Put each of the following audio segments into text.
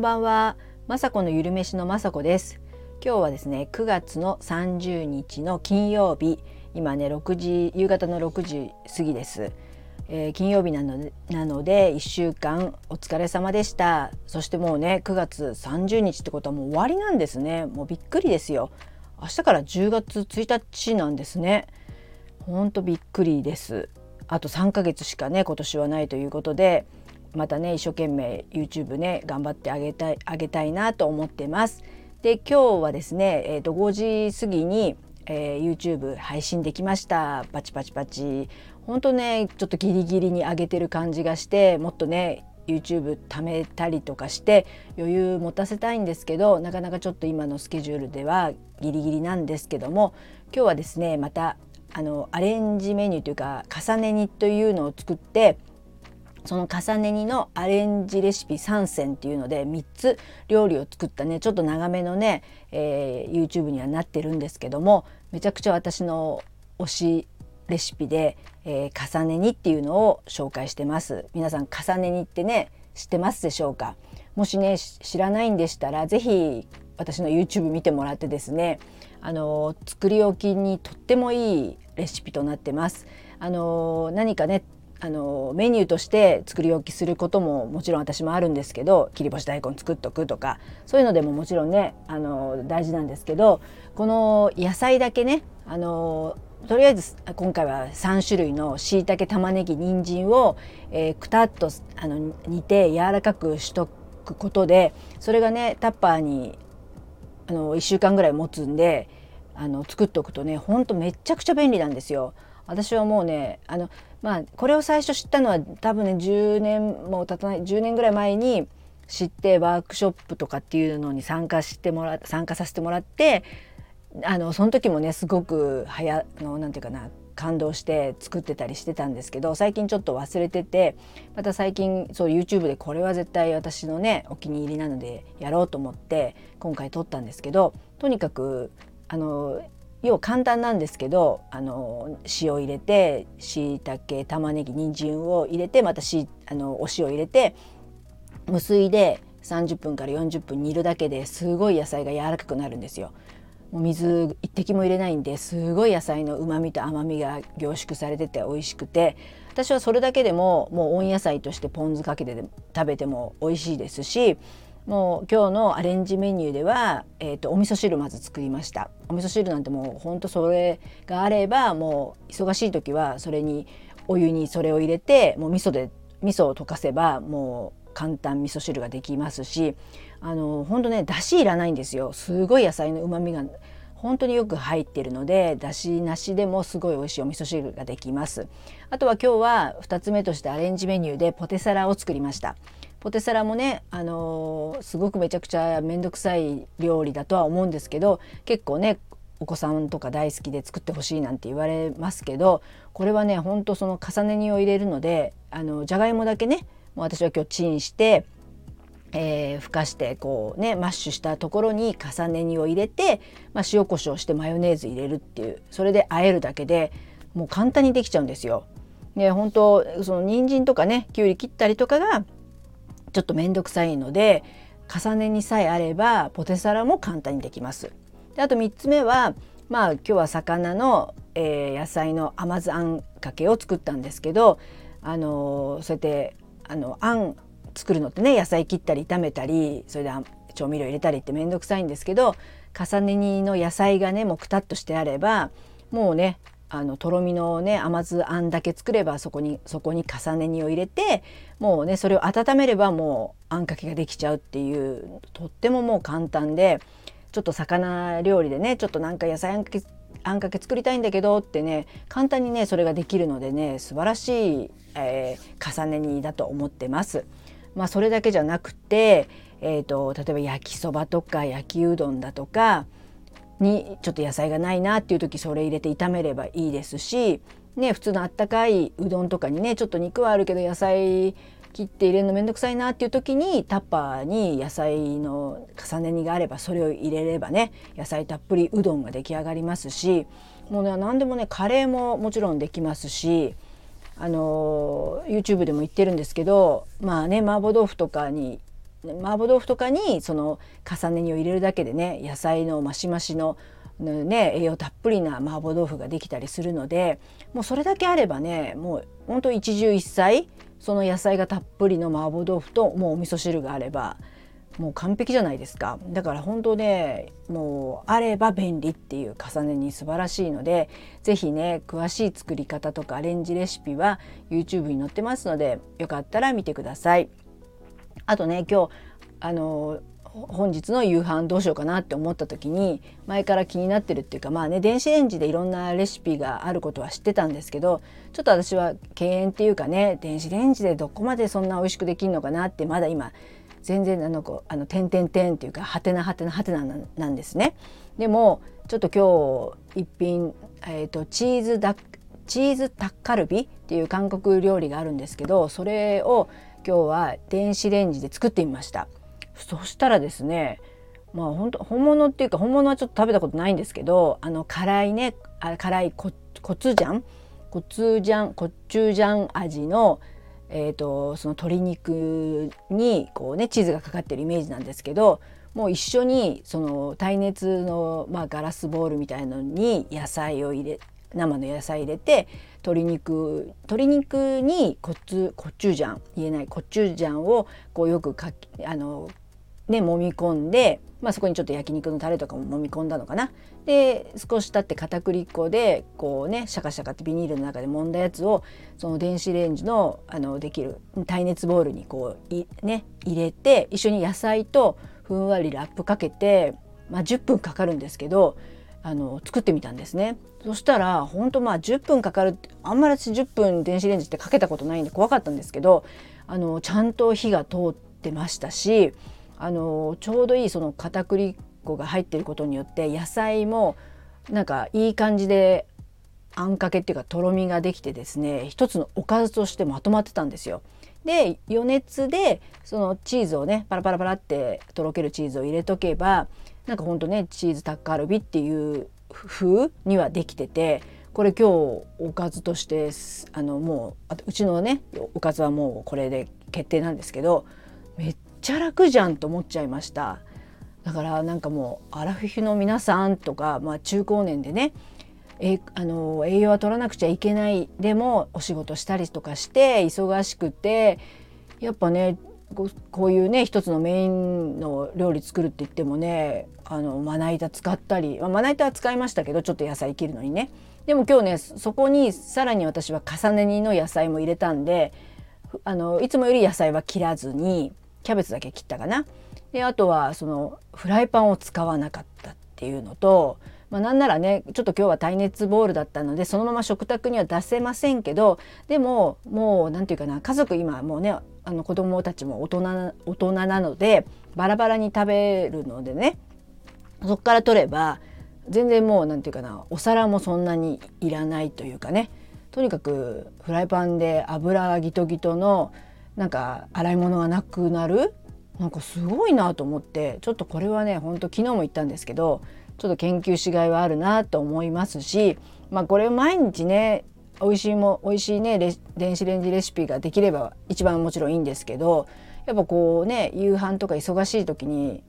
んばんは、まさこのゆるめしのまさこです。今日はですね9月の30日の金曜日今ね6時夕方の6時過ぎです、えー、金曜日なのでなので1週間お疲れ様でした。そしてもうね9月30日ってことはもう終わりなんですね。もうびっくりですよ。明日から10月1日なんですね。ほんとびっくりです。あと3ヶ月しかね今年はないということでまたね一生懸命 YouTube ね頑張ってあげたいあげたいなと思ってます。で今日はですね、えー、と5時過ぎに、えー、YouTube 配信できましたパチパチパチ本当ねちょっとギリギリに上げてる感じがしてもっとね YouTube 貯めたりとかして余裕持たせたいんですけどなかなかちょっと今のスケジュールではギリギリなんですけども今日はですねまたあのアレンジメニューというか重ね煮というのを作ってその重ね煮のアレンジレシピ3選っていうので3つ料理を作ったねちょっと長めのね、えー、YouTube にはなってるんですけどもめちゃくちゃ私の推しレシピで、えー、重ね煮っていうのを紹介してます。皆さん重ね煮ってね知ってますでしょうか？もしね知らないんでしたら是非私の YouTube 見てもらってですねあの作り置きにとってもいいレシピとなってます。あの何かねあのメニューとして作り置きすることももちろん私もあるんですけど切り干し大根作っとくとかそういうのでももちろんねあの大事なんですけどこの野菜だけねあのとりあえず今回は3種類のしいたけ玉ねぎ人参を、えー、くたっとあの煮て柔らかくしとくことでそれがねタッパーにあの1週間ぐらい持つんであの作っておくとねほんとめちゃくちゃ便利なんですよ。私はもうねあのまあこれを最初知ったのは多分ね10年も経たない10年ぐらい前に知ってワークショップとかっていうのに参加してもら参加させてもらってあのその時もねすごくはやのなんていうかな感動して作ってたりしてたんですけど最近ちょっと忘れててまた最近そう YouTube でこれは絶対私のねお気に入りなのでやろうと思って今回撮ったんですけどとにかくあの要は簡単なんですけどあの塩入れてしいたけ玉ねぎ人参を入れてまたしあのお塩入れて無水で30分から40分煮るだけですごい野菜が柔らかくなるんですよ。もう水一滴も入れないんですごい野菜のうまみと甘みが凝縮されてて美味しくて私はそれだけでももう温野菜としてポン酢かけて食べても美味しいですしもう今日のアレンジメニューでは、えーと、お味噌汁まず作りました。お味噌汁なんてもうほんとそれがあればもう忙しい時はそれにお湯にそれを入れてもう味噌で味噌を溶かせばもう簡単味噌汁ができますしあの本当ねだしいらないんですよ。すごい野菜のうまみが本当によく入ってるのでだしなしでもすごい美味しいお味噌汁ができます。あとは今日は2つ目としてアレンジメニューでポテサラを作りました。ポテサラもね、あのー、すごくめちゃくちゃ面倒くさい料理だとは思うんですけど結構ねお子さんとか大好きで作ってほしいなんて言われますけどこれはねほんとその重ね煮を入れるのであのじゃがいもだけねもう私は今日チンして、えー、ふかしてこうねマッシュしたところに重ね煮を入れて、まあ、塩コショウしてマヨネーズ入れるっていうそれで和えるだけでもう簡単にできちゃうんですよ。で本当その人参とかねきゅうり切ったりとかがちょっと面倒くさいので重ねにさえあればポテサラも簡単にできます。であと3つ目はまあ今日は魚の、えー、野菜の甘酢あんかけを作ったんですけどあのー、そうやってあのあん作るのってね野菜切ったり炒めたりそれで調味料入れたりって面倒くさいんですけど重ね煮の野菜がねもうくたっとしてあればもうねあのとろみのね甘酢あんだけ作ればそこにそこに重ね煮を入れてもうねそれを温めればもうあんかけができちゃうっていうとってももう簡単でちょっと魚料理でねちょっとなんか野菜あんかけあんかけ作りたいんだけどってね簡単にねそれができるのでね素晴らしい、えー、重ね煮だと思ってます。まあ、それだけじゃなくて、えーと例えば焼きそばとか焼きうどんだとかにちょっと野菜がないなっていう時それ入れて炒めればいいですし、ね、普通のあったかいうどんとかにねちょっと肉はあるけど野菜切って入れるのめんどくさいなっていう時にタッパーに野菜の重ね煮があればそれを入れればね野菜たっぷりうどんが出来上がりますしもうね何でもねカレーももちろんできますしあの YouTube でも言ってるんですけどまあね麻婆豆腐とかに麻婆豆腐とかにその重ね煮を入れるだけでね野菜のマシマシのね、栄養たっぷりな麻婆豆腐ができたりするのでもうそれだけあればねもうほんと一汁一菜その野菜がたっぷりの麻婆豆腐ともうお味噌汁があればもう完璧じゃないですかだから本当ねもうあれば便利っていう重ねに素晴らしいので是非ね詳しい作り方とかアレンジレシピは YouTube に載ってますのでよかったら見てください。あとね今日あの本日の夕飯どうしようかなって思った時に前から気になってるっていうかまあね電子レンジでいろんなレシピがあることは知ってたんですけどちょっと私は敬遠っていうかね電子レンジでどこまでそんな美味しくできるのかなってまだ今全然あのこあの点々点っていうかはてなはてなはてななんですね。でもちょっと今日一品、えーと、チーズダチーズタッカルビっていう韓国料理があるんですけどそれを今日は電子レンジで作ってみました。そしたらですねまあ本当本物っていうか本物はちょっと食べたことないんですけどあの辛いね辛いココツジャン？コツジャンコチュジャン味のえーと、その鶏肉にこうねチーズがかかってるイメージなんですけどもう一緒にその耐熱の、まあ、ガラスボウルみたいのに野菜を入れ生の野菜入れて鶏肉鶏肉にコツコチュジャン言えないコチュジャンをこうよくかあのね揉み込んでまあ、そこにちょっと焼肉のタレとかも揉み込んだのかな。で少し経って片栗粉でこうねシャカシャカってビニールの中で揉んだやつをその電子レンジのあのできる耐熱ボウルにこうい、ね、入れて一緒に野菜とふんわりラップかけて、まあ、10分かかるんですけどあの作ってみたんですねそしたら本当まあ10分かかるあんまり私10分電子レンジってかけたことないんで怖かったんですけどあのちゃんと火が通ってましたしあのちょうどいいその片栗粉が入ってることによって野菜もなんかいい感じであんかけっていうかとろみができてですね一つのおかずとしてまとまってたんですよ。で余熱でそのチーズをねパラパラパラってとろけるチーズを入れとけばなんかほんとねチーズタッカルビっていう風にはできててこれ今日おかずとしてあのもううちのねおかずはもうこれで決定なんですけどめっちゃ楽じゃんと思っちゃいました。だからなんかもうアラフィフの皆さんとか、まあ、中高年でねえあの栄養は取らなくちゃいけないでもお仕事したりとかして忙しくてやっぱねこういうね一つのメインの料理作るって言ってもねあのまな板使ったり、ま、まな板は使いましたけどちょっと野菜切るのにねでも今日ねそこにさらに私は重ね煮の野菜も入れたんであのいつもより野菜は切らずにキャベツだけ切ったかな。であとはそのフライパンを使わなかったっていうのと、まあ、なんならねちょっと今日は耐熱ボウルだったのでそのまま食卓には出せませんけどでももう何て言うかな家族今もうねあの子供たちも大人大人なのでバラバラに食べるのでねそこから取れば全然もう何て言うかなお皿もそんなにいらないというかねとにかくフライパンで油ギトギトのなんか洗い物がなくなるなんかすごいなと思ってちょっとこれはねほんと昨日も言ったんですけどちょっと研究しがいはあるなと思いますしまあこれを毎日ね美味しいも美味しいね電子レンジレシピができれば一番もちろんいいんですけどやっぱこうね夕飯とか忙しい時に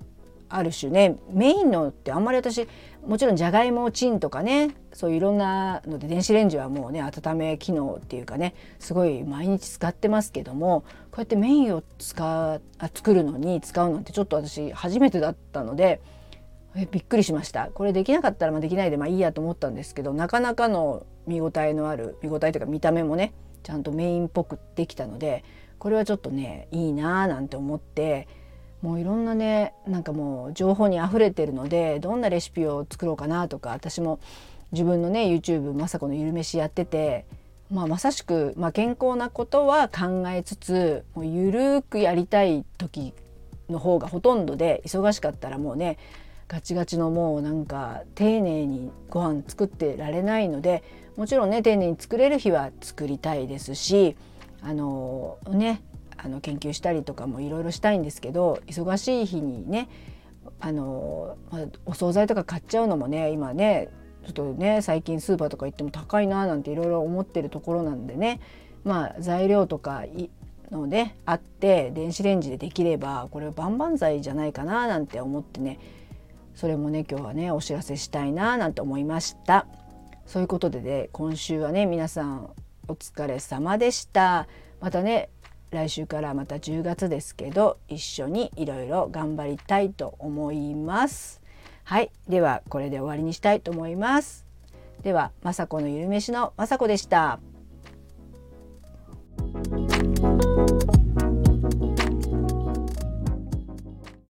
ある種ねメインのってあんまり私もちろんじゃがいもチンとかねそういういろんなので電子レンジはもうね温め機能っていうかねすごい毎日使ってますけどもこうやってメインを使あ作るのに使うなんてちょっと私初めてだったのでえびっくりしました。これできなかったらまあできないでまあいいやと思ったんですけどなかなかの見応えのある見応えというか見た目もねちゃんとメインっぽくできたのでこれはちょっとねいいなーなんて思ってもういろんなねなんかもう情報にあふれてるのでどんなレシピを作ろうかなとか私も自分のね YouTube まさこのゆるめしやってて、まあ、まさしく、まあ、健康なことは考えつつもうゆるくやりたい時の方がほとんどで忙しかったらもうねガチガチのもうなんか丁寧にご飯作ってられないのでもちろんね丁寧に作れる日は作りたいですしあのねあの研究したりとかもいろいろしたいんですけど忙しい日にねあの、ま、お惣菜とか買っちゃうのもね今ねちょっとね最近スーパーとか行っても高いななんていろいろ思ってるところなんでねまあ材料とかのであって電子レンジでできればこれは万々歳じゃないかななんて思ってねそれもね今日はねお知らせしたいななんて思いました。そういうことでね今週はね皆さんお疲れ様でした。またね来週からまた10月ですけど一緒にいろいろ頑張りたいと思います。はいではこれで終わりにしたいと思います。では雅子のゆるめしの雅子でした。